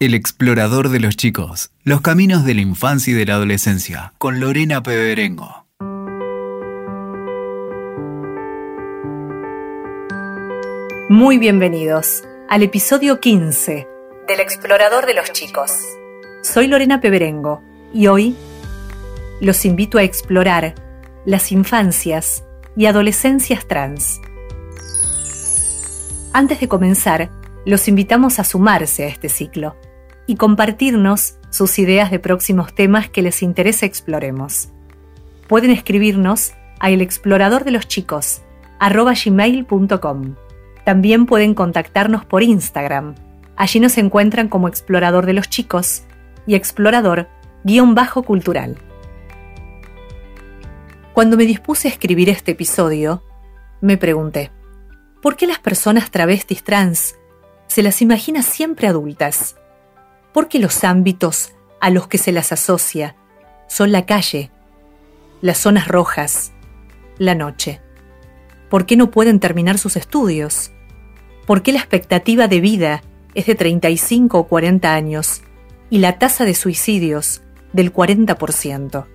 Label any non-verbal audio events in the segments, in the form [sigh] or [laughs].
El explorador de los chicos, los caminos de la infancia y de la adolescencia, con Lorena Peberengo. Muy bienvenidos al episodio 15 del explorador de los chicos. Soy Lorena Peberengo y hoy los invito a explorar las infancias y adolescencias trans. Antes de comenzar, los invitamos a sumarse a este ciclo y compartirnos sus ideas de próximos temas que les interese exploremos. Pueden escribirnos a elexploradordeloschicos@gmail.com. También pueden contactarnos por Instagram. Allí nos encuentran como Explorador de los Chicos y Explorador-Cultural. Cuando me dispuse a escribir este episodio, me pregunté, ¿por qué las personas travestis trans se las imagina siempre adultas? ¿Por qué los ámbitos a los que se las asocia son la calle, las zonas rojas, la noche? ¿Por qué no pueden terminar sus estudios? ¿Por qué la expectativa de vida es de 35 o 40 años y la tasa de suicidios del 40%?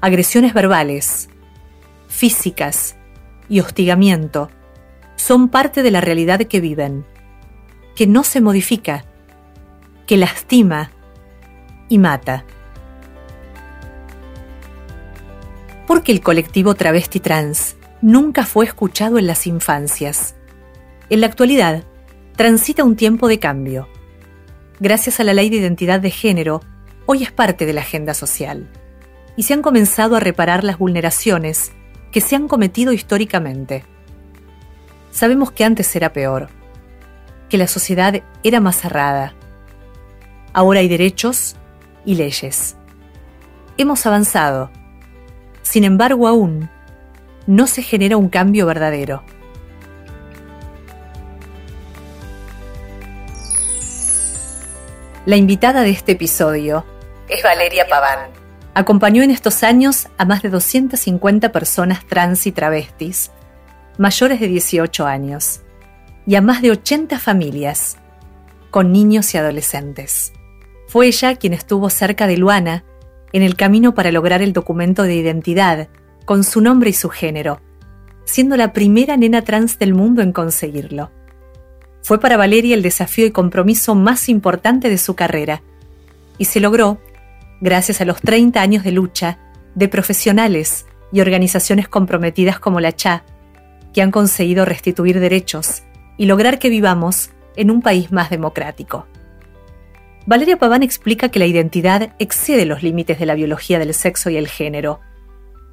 Agresiones verbales, físicas y hostigamiento son parte de la realidad que viven, que no se modifica que lastima y mata. Porque el colectivo travesti trans nunca fue escuchado en las infancias. En la actualidad, transita un tiempo de cambio. Gracias a la ley de identidad de género, hoy es parte de la agenda social. Y se han comenzado a reparar las vulneraciones que se han cometido históricamente. Sabemos que antes era peor, que la sociedad era más cerrada, Ahora hay derechos y leyes. Hemos avanzado. Sin embargo, aún no se genera un cambio verdadero. La invitada de este episodio es Valeria Paván. Acompañó en estos años a más de 250 personas trans y travestis, mayores de 18 años, y a más de 80 familias, con niños y adolescentes. Fue ella quien estuvo cerca de Luana en el camino para lograr el documento de identidad con su nombre y su género, siendo la primera nena trans del mundo en conseguirlo. Fue para Valeria el desafío y compromiso más importante de su carrera, y se logró gracias a los 30 años de lucha de profesionales y organizaciones comprometidas como la CHA, que han conseguido restituir derechos y lograr que vivamos en un país más democrático. Valeria Paván explica que la identidad excede los límites de la biología del sexo y el género.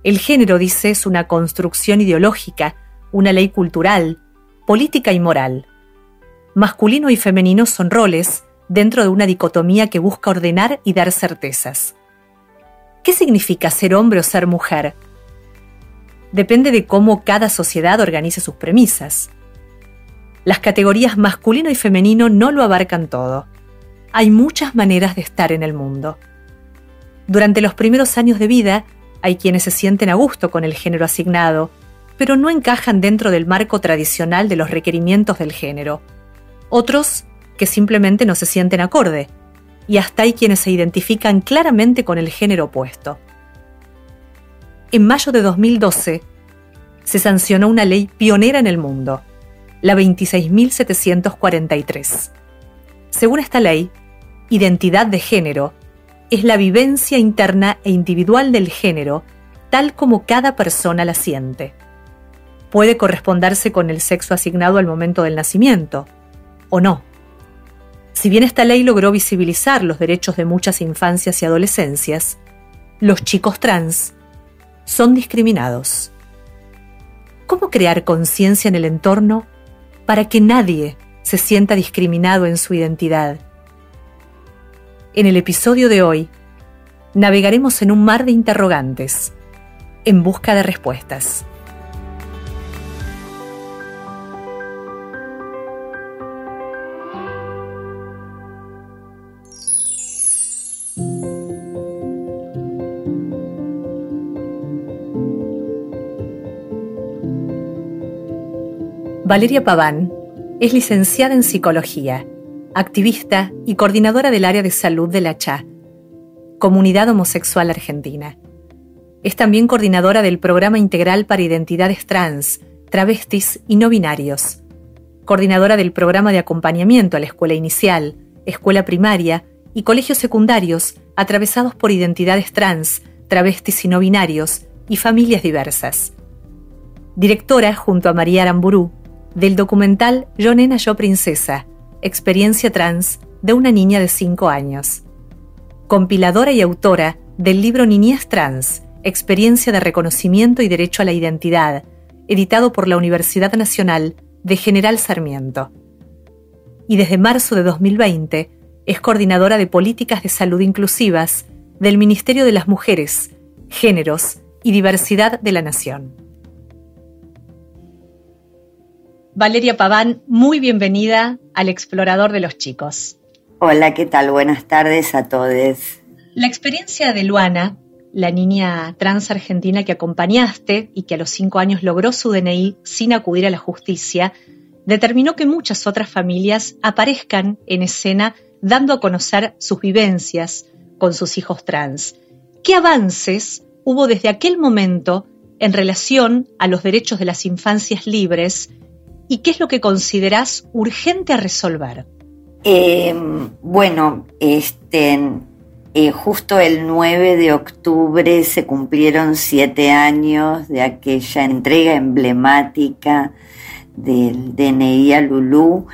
El género, dice, es una construcción ideológica, una ley cultural, política y moral. Masculino y femenino son roles dentro de una dicotomía que busca ordenar y dar certezas. ¿Qué significa ser hombre o ser mujer? Depende de cómo cada sociedad organice sus premisas. Las categorías masculino y femenino no lo abarcan todo hay muchas maneras de estar en el mundo. Durante los primeros años de vida, hay quienes se sienten a gusto con el género asignado, pero no encajan dentro del marco tradicional de los requerimientos del género. Otros que simplemente no se sienten acorde, y hasta hay quienes se identifican claramente con el género opuesto. En mayo de 2012, se sancionó una ley pionera en el mundo, la 26.743. Según esta ley, identidad de género es la vivencia interna e individual del género tal como cada persona la siente. Puede corresponderse con el sexo asignado al momento del nacimiento, o no. Si bien esta ley logró visibilizar los derechos de muchas infancias y adolescencias, los chicos trans son discriminados. ¿Cómo crear conciencia en el entorno para que nadie se sienta discriminado en su identidad? En el episodio de hoy, navegaremos en un mar de interrogantes, en busca de respuestas. Valeria Paván es licenciada en psicología activista y coordinadora del área de salud de la CHA, Comunidad Homosexual Argentina. Es también coordinadora del Programa Integral para Identidades Trans, Travestis y No Binarios, coordinadora del Programa de Acompañamiento a la Escuela Inicial, Escuela Primaria y Colegios Secundarios atravesados por identidades trans, travestis y no binarios y familias diversas. Directora, junto a María Aramburú, del documental Yo Nena, Yo Princesa, Experiencia Trans de una niña de 5 años. Compiladora y autora del libro Niñez Trans, Experiencia de Reconocimiento y Derecho a la Identidad, editado por la Universidad Nacional de General Sarmiento. Y desde marzo de 2020 es coordinadora de políticas de salud inclusivas del Ministerio de las Mujeres, Géneros y Diversidad de la Nación. Valeria Paván, muy bienvenida al Explorador de los Chicos. Hola, ¿qué tal? Buenas tardes a todos. La experiencia de Luana, la niña trans argentina que acompañaste y que a los cinco años logró su DNI sin acudir a la justicia, determinó que muchas otras familias aparezcan en escena dando a conocer sus vivencias con sus hijos trans. ¿Qué avances hubo desde aquel momento en relación a los derechos de las infancias libres y qué es lo que considerás urgente a resolver? Eh, bueno, este, eh, justo el 9 de octubre se cumplieron siete años de aquella entrega emblemática del DNI a Lulú,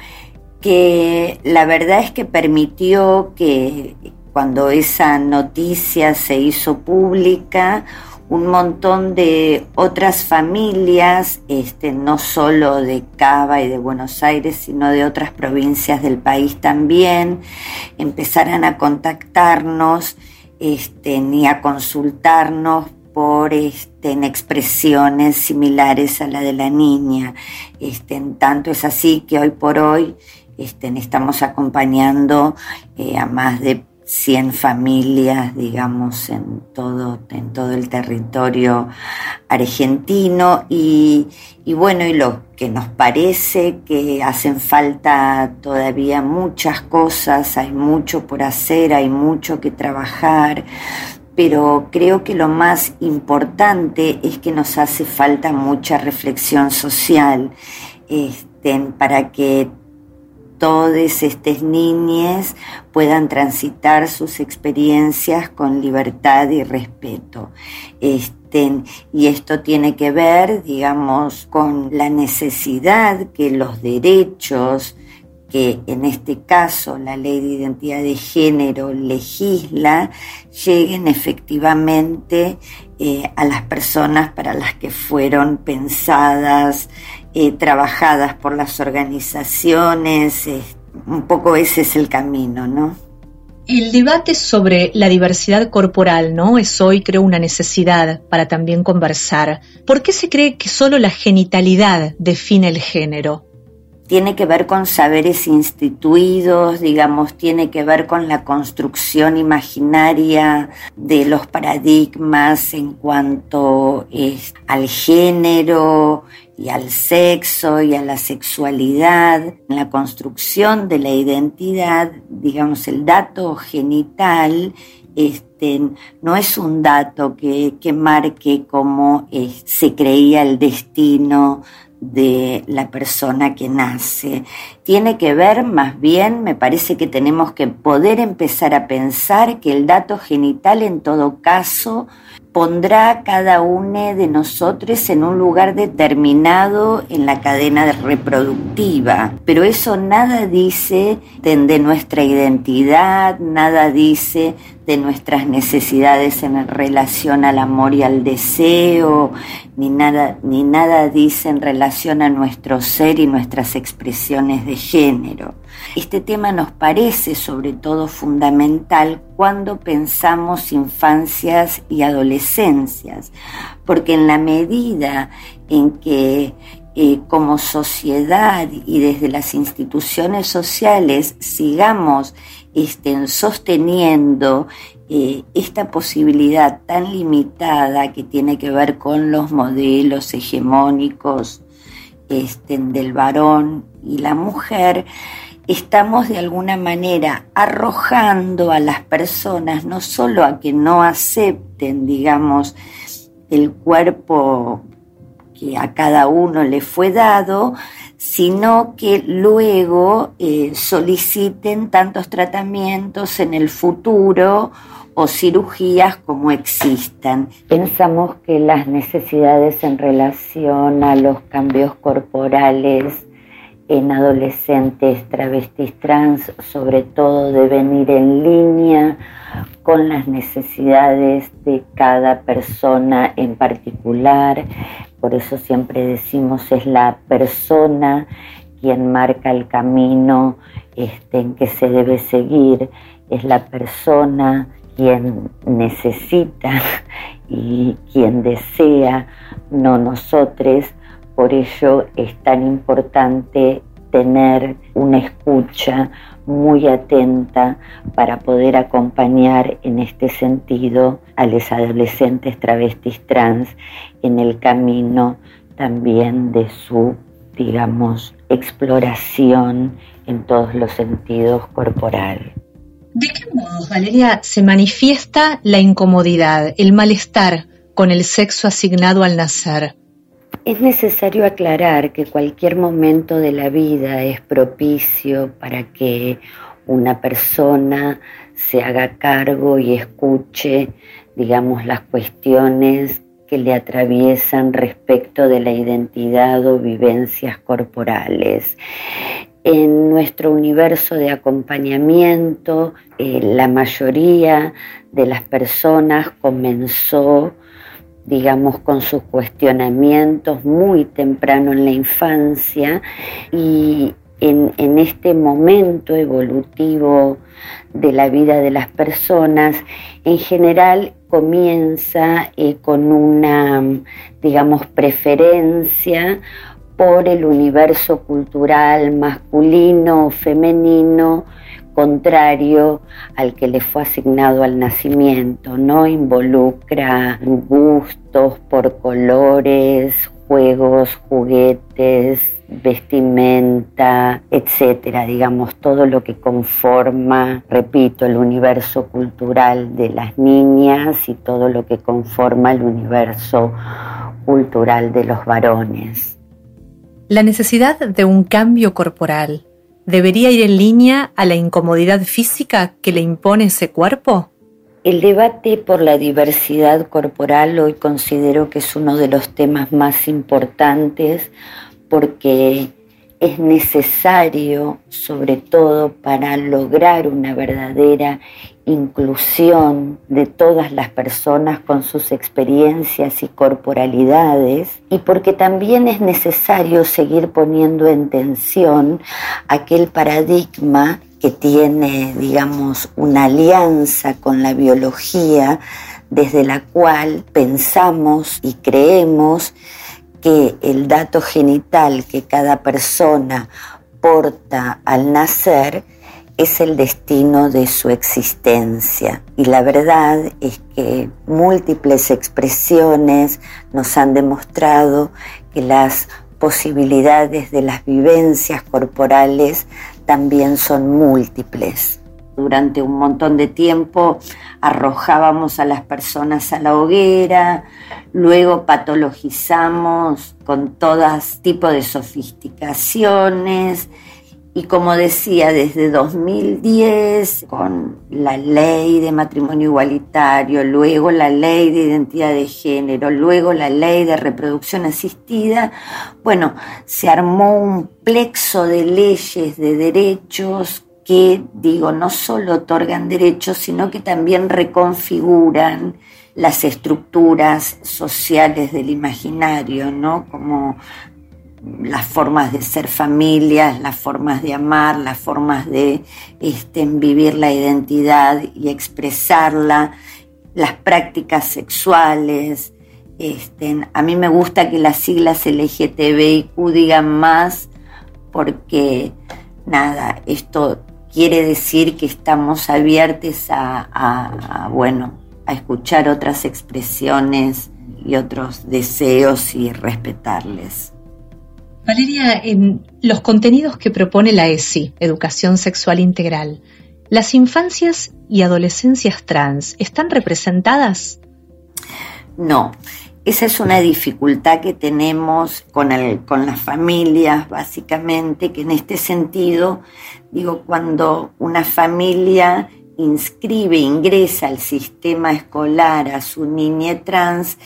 que la verdad es que permitió que cuando esa noticia se hizo pública, un montón de otras familias, este, no solo de Cava y de Buenos Aires, sino de otras provincias del país también, empezaran a contactarnos este, ni a consultarnos por este, en expresiones similares a la de la niña. Este, en tanto es así que hoy por hoy este, estamos acompañando eh, a más de 100 familias, digamos, en todo, en todo el territorio argentino. Y, bueno, y lo que nos parece que hacen falta todavía muchas cosas, hay mucho por hacer, hay mucho que trabajar, pero creo que lo más importante es que nos hace falta mucha reflexión social este, para que todas estas niñas puedan transitar sus experiencias con libertad y respeto. Este, y esto tiene que ver, digamos, con la necesidad que los derechos que en este caso la ley de identidad de género legisla, lleguen efectivamente eh, a las personas para las que fueron pensadas, eh, trabajadas por las organizaciones. un poco ese es el camino, ¿no? El debate sobre la diversidad corporal, ¿no? Es hoy, creo, una necesidad para también conversar. ¿Por qué se cree que solo la genitalidad define el género? tiene que ver con saberes instituidos, digamos, tiene que ver con la construcción imaginaria de los paradigmas en cuanto al género y al sexo y a la sexualidad, en la construcción de la identidad, digamos, el dato genital este, no es un dato que, marque cómo eh, se creía el destino de la persona que nace. Tiene que ver más bien, me parece que tenemos que poder empezar a pensar que el dato genital en todo caso pondrá a cada uno de nosotros en un lugar determinado en la cadena reproductiva. Pero eso nada dice de, nuestra identidad, nada dice de nuestras necesidades en relación al amor y al deseo, ni nada, ni nada dice en relación a nuestro ser y nuestras expresiones de género. Este tema nos parece sobre todo fundamental cuando pensamos infancias y adolescencias, porque en la medida en que eh, como sociedad y desde las instituciones sociales sigamos estén sosteniendo eh, esta posibilidad tan limitada que tiene que ver con los modelos hegemónicos este, del varón y la mujer, estamos de alguna manera arrojando a las personas no solo a que no acepten, digamos, el cuerpo que a cada uno le fue dado, sino que luego eh, soliciten tantos tratamientos en el futuro o cirugías como existan. Pensamos que las necesidades en relación a los cambios corporales en adolescentes travestis trans sobre todo deben ir en línea con las necesidades de cada persona en particular. Por eso siempre decimos es la persona quien marca el camino este, en que se debe seguir, es la persona quien necesita [laughs] y quien desea, no nosotros. Por ello es tan importante tener una escucha muy atenta para poder acompañar en este sentido a los adolescentes travestis trans en el camino también de su, digamos, exploración en todos los sentidos corporal. ¿De qué modo, Valeria, se manifiesta la incomodidad, el malestar con el sexo asignado al nacer? Es necesario aclarar que cualquier momento de la vida es propicio para que una persona se haga cargo y escuche, digamos, las cuestiones que le atraviesan respecto de la identidad o vivencias corporales. En nuestro universo de acompañamiento, eh, la mayoría de las personas comenzó, digamos, con sus cuestionamientos muy temprano en la infancia y en, este momento evolutivo de la vida de las personas, en general comienza eh, con una, digamos, preferencia por el universo cultural masculino o femenino contrario al que le fue asignado al nacimiento, no involucra gustos por colores, juegos, juguetes, vestimenta, etcétera, digamos, todo lo que conforma, repito, el universo cultural de las niñas y todo lo que conforma el universo cultural de los varones. La necesidad de un cambio corporal debería ir en línea a la incomodidad física que le impone ese cuerpo? El debate por la diversidad corporal hoy considero que es uno de los temas más importantes porque es necesario, sobre todo para lograr una verdadera inclusión de todas las personas con sus experiencias y corporalidades y porque también es necesario seguir poniendo en tensión aquel paradigma que tiene, digamos, una alianza con la biología desde la cual pensamos y creemos que el dato genital que cada persona porta al nacer es el destino de su existencia. Y la verdad es que múltiples expresiones nos han demostrado que las posibilidades de las vivencias corporales también son múltiples. Durante un montón de tiempo arrojábamos a las personas a la hoguera, luego patologizamos con todas tipo de sofisticaciones, y como decía, desde 2010, con la ley de matrimonio igualitario, luego la ley de identidad de género, luego la ley de reproducción asistida, bueno, se armó un plexo de leyes, de derechos que, digo, no solo otorgan derechos, sino que también reconfiguran las estructuras sociales del imaginario, ¿no? Como las formas de ser familias, las formas de amar, las formas de este, vivir la identidad y expresarla, las prácticas sexuales. Este, a mí me gusta que las siglas LGTBIQ digan más porque, nada, esto quiere decir que estamos abiertos a, bueno, a escuchar otras expresiones y otros deseos y respetarles. Valeria, en los contenidos que propone la ESI, Educación Sexual Integral, ¿las infancias y adolescencias trans están representadas? No, esa es una dificultad que tenemos con, con las familias, básicamente, que en este sentido, digo, cuando una familia inscribe, ingresa al sistema escolar a su niña trans,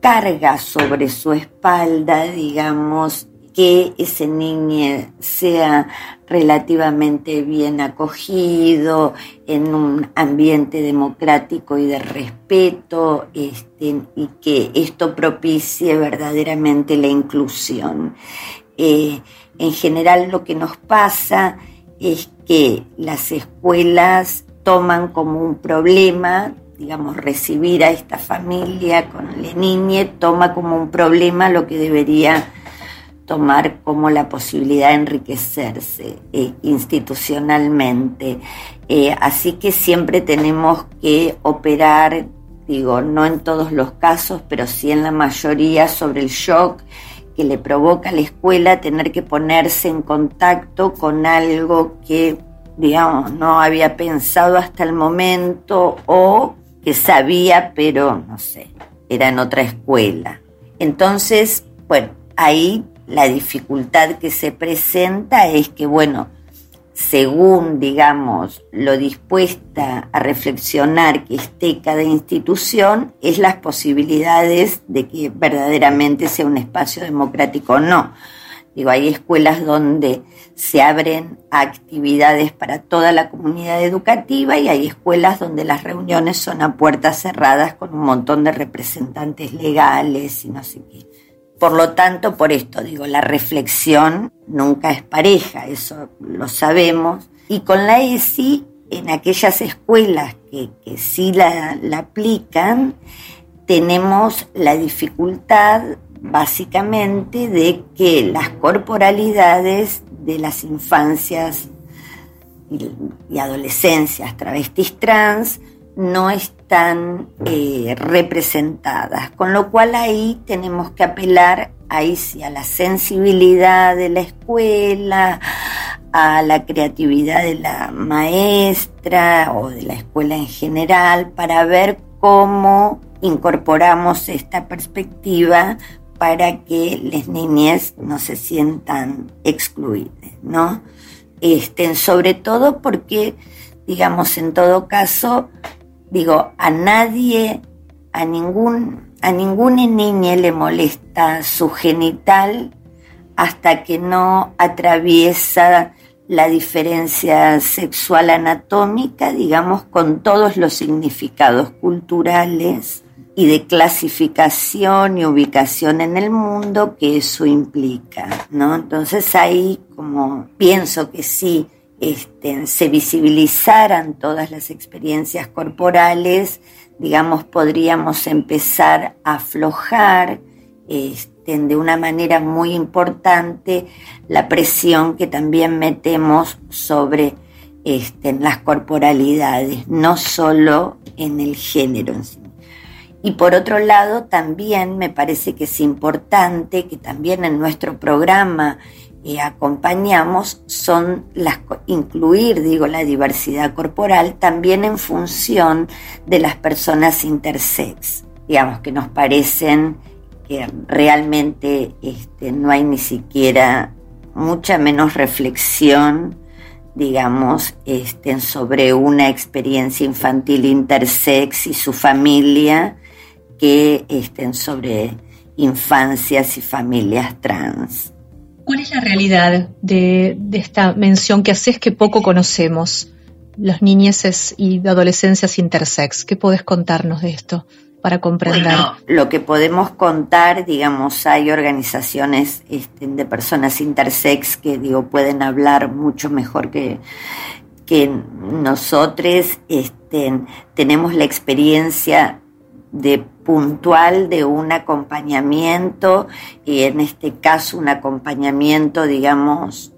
carga sobre su espalda, digamos, que ese niño sea relativamente bien acogido en un ambiente democrático y de respeto este, y que esto propicie verdaderamente la inclusión. Eh, en general lo que nos pasa es que las escuelas toman como un problema digamos, recibir a esta familia con la niña toma como un problema lo que debería tomar como la posibilidad de enriquecerse eh, institucionalmente. Eh, así que siempre tenemos que operar, digo, no en todos los casos, pero sí en la mayoría sobre el shock que le provoca a la escuela tener que ponerse en contacto con algo que, digamos, no había pensado hasta el momento o que sabía, pero no sé, era en otra escuela. Entonces, bueno, ahí la dificultad que se presenta es que, bueno, según, digamos, lo dispuesta a reflexionar que esté cada institución, es las posibilidades de que verdaderamente sea un espacio democrático o no. Digo, hay escuelas donde se abren actividades para toda la comunidad educativa y hay escuelas donde las reuniones son a puertas cerradas con un montón de representantes legales y no sé qué. Por lo tanto, por esto digo, la reflexión nunca es pareja, eso lo sabemos. Y con la ESI, en aquellas escuelas que, sí la, la aplican, tenemos la dificultad básicamente de que las corporalidades de las infancias y, adolescencias travestis trans no están eh, representadas, con lo cual ahí tenemos que apelar ahí a la sensibilidad de la escuela, a la creatividad de la maestra o de la escuela en general para ver cómo incorporamos esta perspectiva para que las niñas no se sientan excluidas, ¿no? Estén sobre todo porque, digamos, en todo caso, digo, a nadie, a ningún, a ninguna niña le molesta su genital hasta que no atraviesa la diferencia sexual anatómica, digamos, con todos los significados culturales y de clasificación y ubicación en el mundo que eso implica, ¿no? Entonces ahí como pienso que sí, este, se visibilizaran todas las experiencias corporales, digamos, podríamos empezar a aflojar este, de una manera muy importante la presión que también metemos sobre este, las corporalidades, no solo en el género. Y por otro lado, también me parece que es importante que también en nuestro programa acompañamos son las incluir, digo, la diversidad corporal también en función de las personas intersex, digamos que nos parecen que realmente este, no hay ni siquiera mucha menos reflexión, digamos, este, sobre una experiencia infantil intersex y su familia que estén sobre infancias y familias trans. ¿Cuál es la realidad de, esta mención que haces que poco conocemos? Las niñeces y adolescencias intersex. ¿Qué podés contarnos de esto para comprender? lo que podemos contar, digamos, hay organizaciones este, de personas intersex que digo pueden hablar mucho mejor que, que nosotros. Este, tenemos la experiencia de puntual de un acompañamiento y en este caso un acompañamiento digamos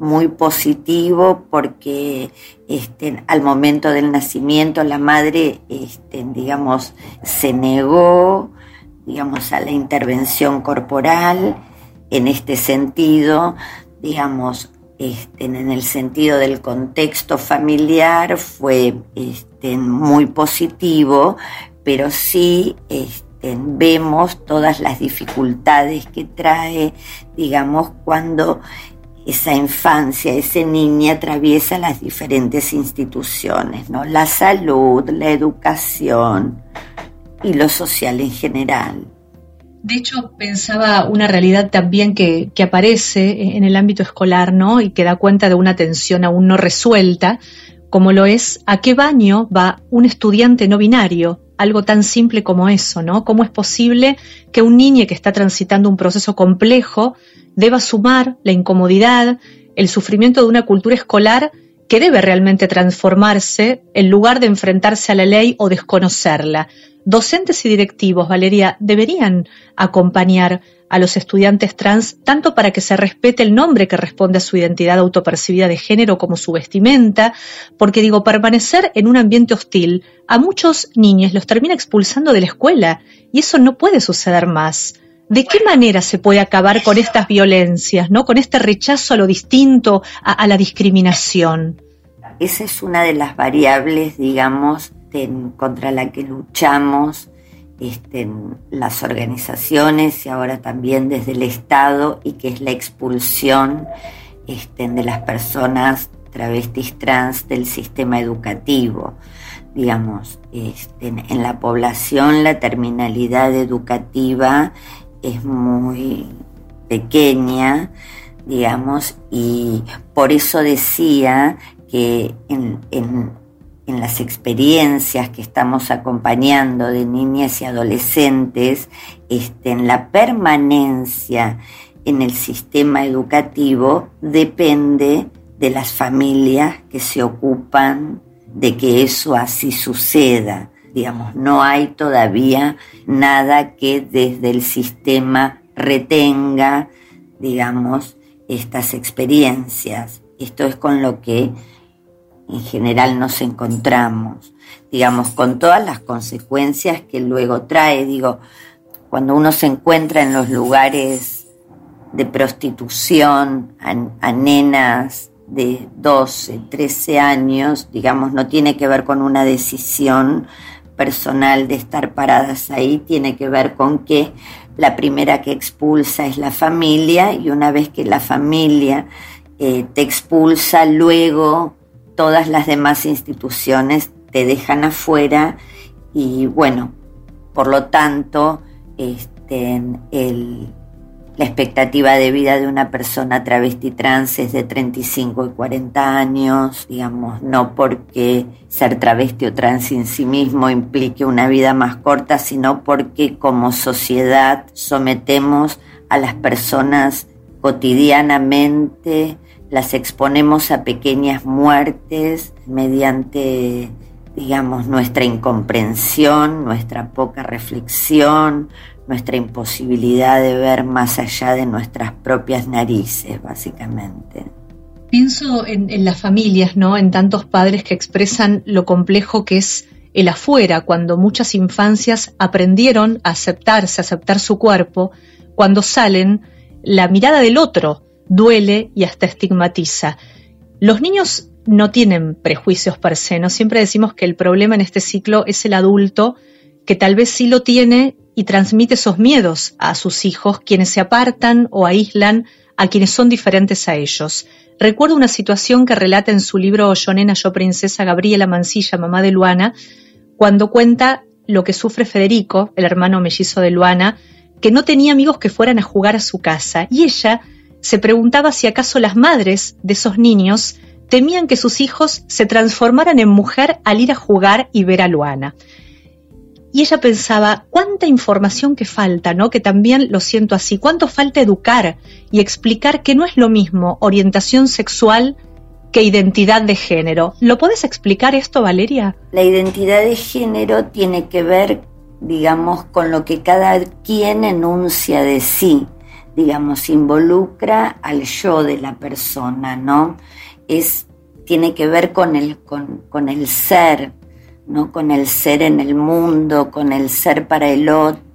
muy positivo porque este, al momento del nacimiento la madre este, digamos se negó digamos a la intervención corporal en este sentido, digamos, este, en el sentido del contexto familiar fue este, muy positivo, pero sí este, vemos todas las dificultades que trae, digamos, cuando esa infancia, ese niño atraviesa las diferentes instituciones, ¿no? La salud, la educación y lo social en general. De hecho, pensaba una realidad también que, que, aparece en el ámbito escolar, ¿no? Y que da cuenta de una tensión aún no resuelta, como lo es a qué baño va un estudiante no binario, algo tan simple como eso, ¿no? ¿Cómo es posible que un niño que está transitando un proceso complejo deba sumar la incomodidad, el sufrimiento de una cultura escolar que debe realmente transformarse en lugar de enfrentarse a la ley o desconocerla. Docentes y directivos, Valeria, deberían acompañar a los estudiantes trans tanto para que se respete el nombre que responde a su identidad autopercibida de género como su vestimenta, porque digo, permanecer en un ambiente hostil a muchos niños los termina expulsando de la escuela y eso no puede suceder más. ¿De qué manera se puede acabar con estas violencias, ¿no? con este rechazo a lo distinto, a, la discriminación? Esa es una de las variables, digamos, contra la que luchamos este, las organizaciones y ahora también desde el Estado y que es la expulsión este, de las personas travestis trans del sistema educativo. Digamos, este, en la población la terminalidad educativa es muy pequeña, digamos, y por eso decía que en, las experiencias que estamos acompañando de niñas y adolescentes, este, en la permanencia en el sistema educativo depende de las familias que se ocupan de que eso así suceda digamos, no hay todavía nada que desde el sistema retenga, digamos, estas experiencias. Esto es con lo que en general nos encontramos, digamos, con todas las consecuencias que luego trae, digo, cuando uno se encuentra en los lugares de prostitución a, nenas de 12, 13 años, digamos, no tiene que ver con una decisión personal de estar paradas ahí tiene que ver con que la primera que expulsa es la familia y una vez que la familia eh, te expulsa, luego todas las demás instituciones te dejan afuera y bueno, por lo tanto, este, el, la expectativa de vida de una persona travesti trans es de 35 y 40 años, digamos, no porque ser travesti o trans en sí mismo implique una vida más corta, sino porque como sociedad sometemos a las personas cotidianamente, las exponemos a pequeñas muertes mediante digamos, nuestra incomprensión, nuestra poca reflexión, nuestra imposibilidad de ver más allá de nuestras propias narices, básicamente. Pienso en, las familias, ¿no? En tantos padres que expresan lo complejo que es el afuera, cuando muchas infancias aprendieron a aceptarse, a aceptar su cuerpo, cuando salen, la mirada del otro duele y hasta estigmatiza. Los niños no tienen prejuicios per se, ¿no? Siempre decimos que el problema en este ciclo es el adulto, que tal vez sí lo tiene y transmite esos miedos a sus hijos, quienes se apartan o aíslan a quienes son diferentes a ellos. Recuerdo una situación que relata en su libro Yo nena, yo princesa Gabriela Mancilla, mamá de Luana, cuando cuenta lo que sufre Federico, el hermano mellizo de Luana, que no tenía amigos que fueran a jugar a su casa y ella se preguntaba si acaso las madres de esos niños temían que sus hijos se transformaran en mujer al ir a jugar y ver a Luana y ella pensaba, cuánta información que falta, ¿no? Que también lo siento así, cuánto falta educar y explicar que no es lo mismo orientación sexual que identidad de género. ¿Lo puedes explicar esto, Valeria? La identidad de género tiene que ver, digamos, con lo que cada quien enuncia de sí, digamos, involucra al yo de la persona, ¿no? Es, tiene que ver con el, con, con el ser, ¿no? con el ser en el mundo, con el ser para el,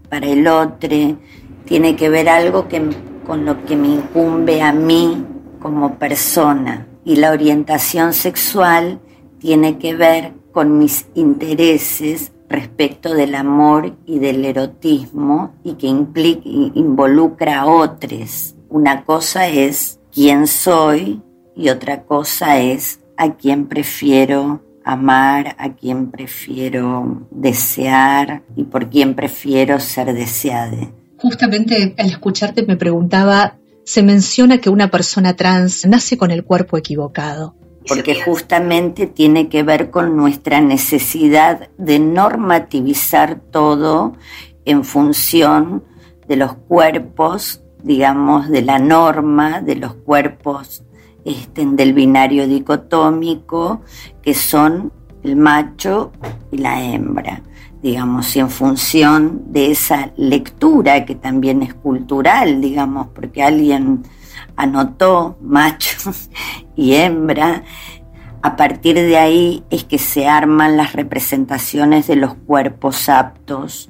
para el otro, tiene que ver algo que, con lo que me incumbe a mí como persona y la orientación sexual tiene que ver con mis intereses respecto del amor y del erotismo y que implica, involucra a otros. Una cosa es quién soy y otra cosa es a quién prefiero amar, a quién prefiero desear y por quién prefiero ser deseada. Justamente al escucharte me preguntaba, se menciona que una persona trans nace con el cuerpo equivocado porque justamente tiene que ver con nuestra necesidad de normativizar todo en función de los cuerpos, digamos, de la norma, de los cuerpos este, del binario dicotómico, que son el macho y la hembra, digamos, y en función de esa lectura que también es cultural, digamos, porque alguien anotó macho [laughs] y hembra, a partir de ahí es que se arman las representaciones de los cuerpos aptos,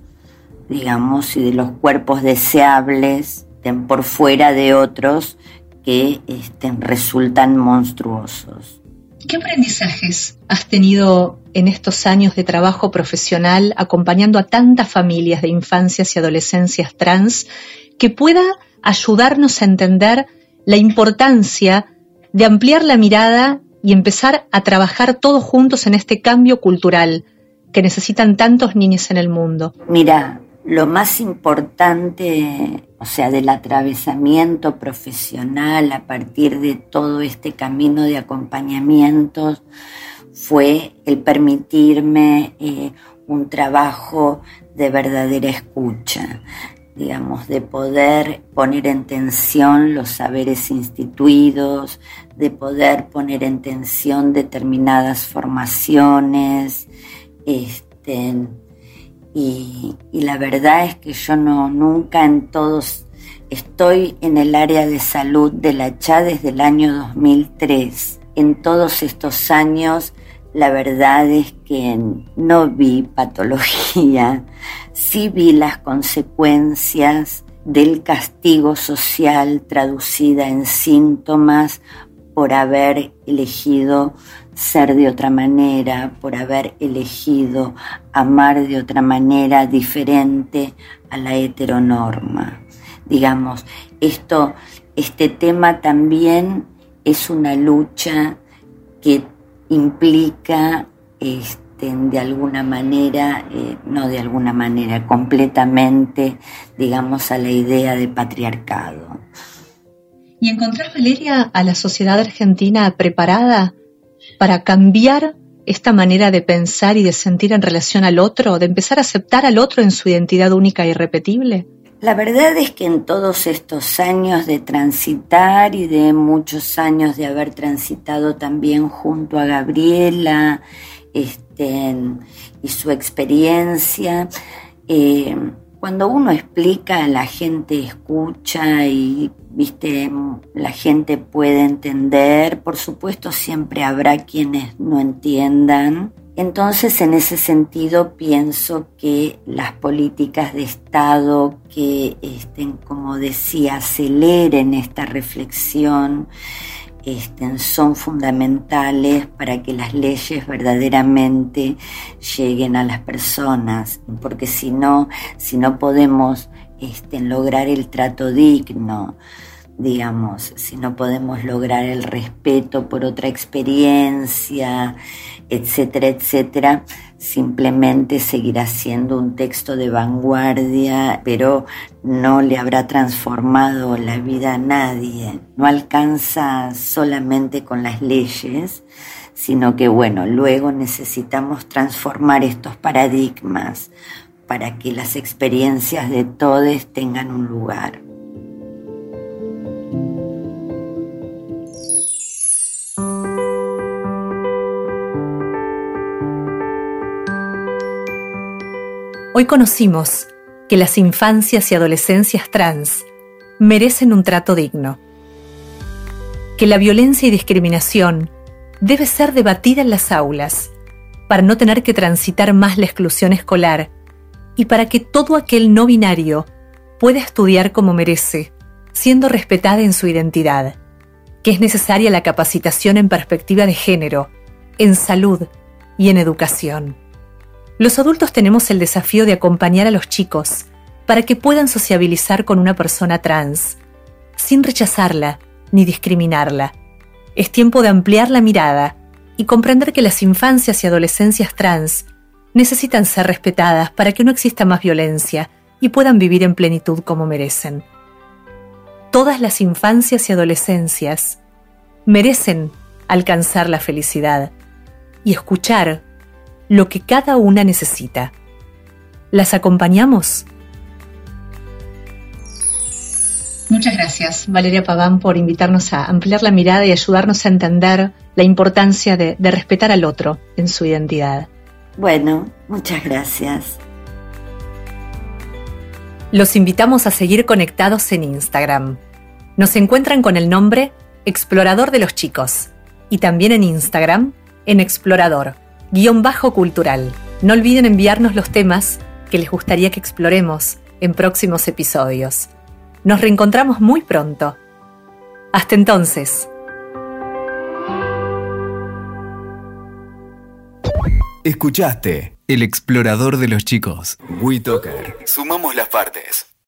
digamos, y de los cuerpos deseables por fuera de otros que estén resultan monstruosos. ¿Qué aprendizajes has tenido en estos años de trabajo profesional acompañando a tantas familias de infancias y adolescencias trans que pueda ayudarnos a entender la importancia de ampliar la mirada y empezar a trabajar todos juntos en este cambio cultural que necesitan tantos niños en el mundo? Mira, lo más importante, o sea, del atravesamiento profesional a partir de todo este camino de acompañamientos, fue el permitirme eh, un trabajo de verdadera escucha, digamos, de poder poner en tensión los saberes instituidos, de poder poner en tensión determinadas formaciones, este, y, la verdad es que yo no, nunca en todos, estoy en el área de salud de la CHA desde el año 2003. En todos estos años, la verdad es que no vi patología, sí vi las consecuencias del castigo social traducida en síntomas por haber elegido ser de otra manera, por haber elegido amar de otra manera diferente a la heteronorma. Digamos, esto, este tema también es una lucha que implica este, de alguna manera, eh, no de alguna manera, completamente, digamos, a la idea de patriarcado. ¿Y encontrás, Valeria, a la sociedad argentina preparada para cambiar esta manera de pensar y de sentir en relación al otro, de empezar a aceptar al otro en su identidad única e irrepetible? La verdad es que en todos estos años de transitar y de muchos años de haber transitado también junto a Gabriela, este, y su experiencia. Eh, cuando uno explica, la gente escucha y viste, la gente puede entender. Por supuesto, siempre habrá quienes no entiendan. Entonces, en ese sentido, pienso que las políticas de Estado que, estén, como decía, aceleren esta reflexión, este, son fundamentales para que las leyes verdaderamente lleguen a las personas, porque si no, si no podemos este, lograr el trato digno, digamos, si no podemos lograr el respeto por otra experiencia, etcétera, etcétera, simplemente seguirá siendo un texto de vanguardia, pero no le habrá transformado la vida a nadie. No alcanza solamente con las leyes, sino que, bueno, luego necesitamos transformar estos paradigmas para que las experiencias de todos tengan un lugar. Hoy conocimos que las infancias y adolescencias trans merecen un trato digno, que la violencia y discriminación debe ser debatida en las aulas para no tener que transitar más la exclusión escolar y para que todo aquel no binario pueda estudiar como merece, siendo respetada en su identidad, que es necesaria la capacitación en perspectiva de género, en salud y en educación. Los adultos tenemos el desafío de acompañar a los chicos para que puedan sociabilizar con una persona trans, sin rechazarla ni discriminarla. Es tiempo de ampliar la mirada y comprender que las infancias y adolescencias trans necesitan ser respetadas para que no exista más violencia y puedan vivir en plenitud como merecen. Todas las infancias y adolescencias merecen alcanzar la felicidad y escuchar lo que cada una necesita. ¿Las acompañamos? Muchas gracias, Valeria Paván, por invitarnos a ampliar la mirada y ayudarnos a entender la importancia de, de respetar al otro en su identidad. Bueno, muchas gracias. Los invitamos a seguir conectados en Instagram. Nos encuentran con el nombre Explorador de los Chicos y también en Instagram en Explorador guion bajo cultural. No olviden enviarnos los temas que les gustaría que exploremos en próximos episodios. Nos reencontramos muy pronto. Hasta entonces. Escuchaste El explorador de los chicos. WeToker. Sumamos las partes.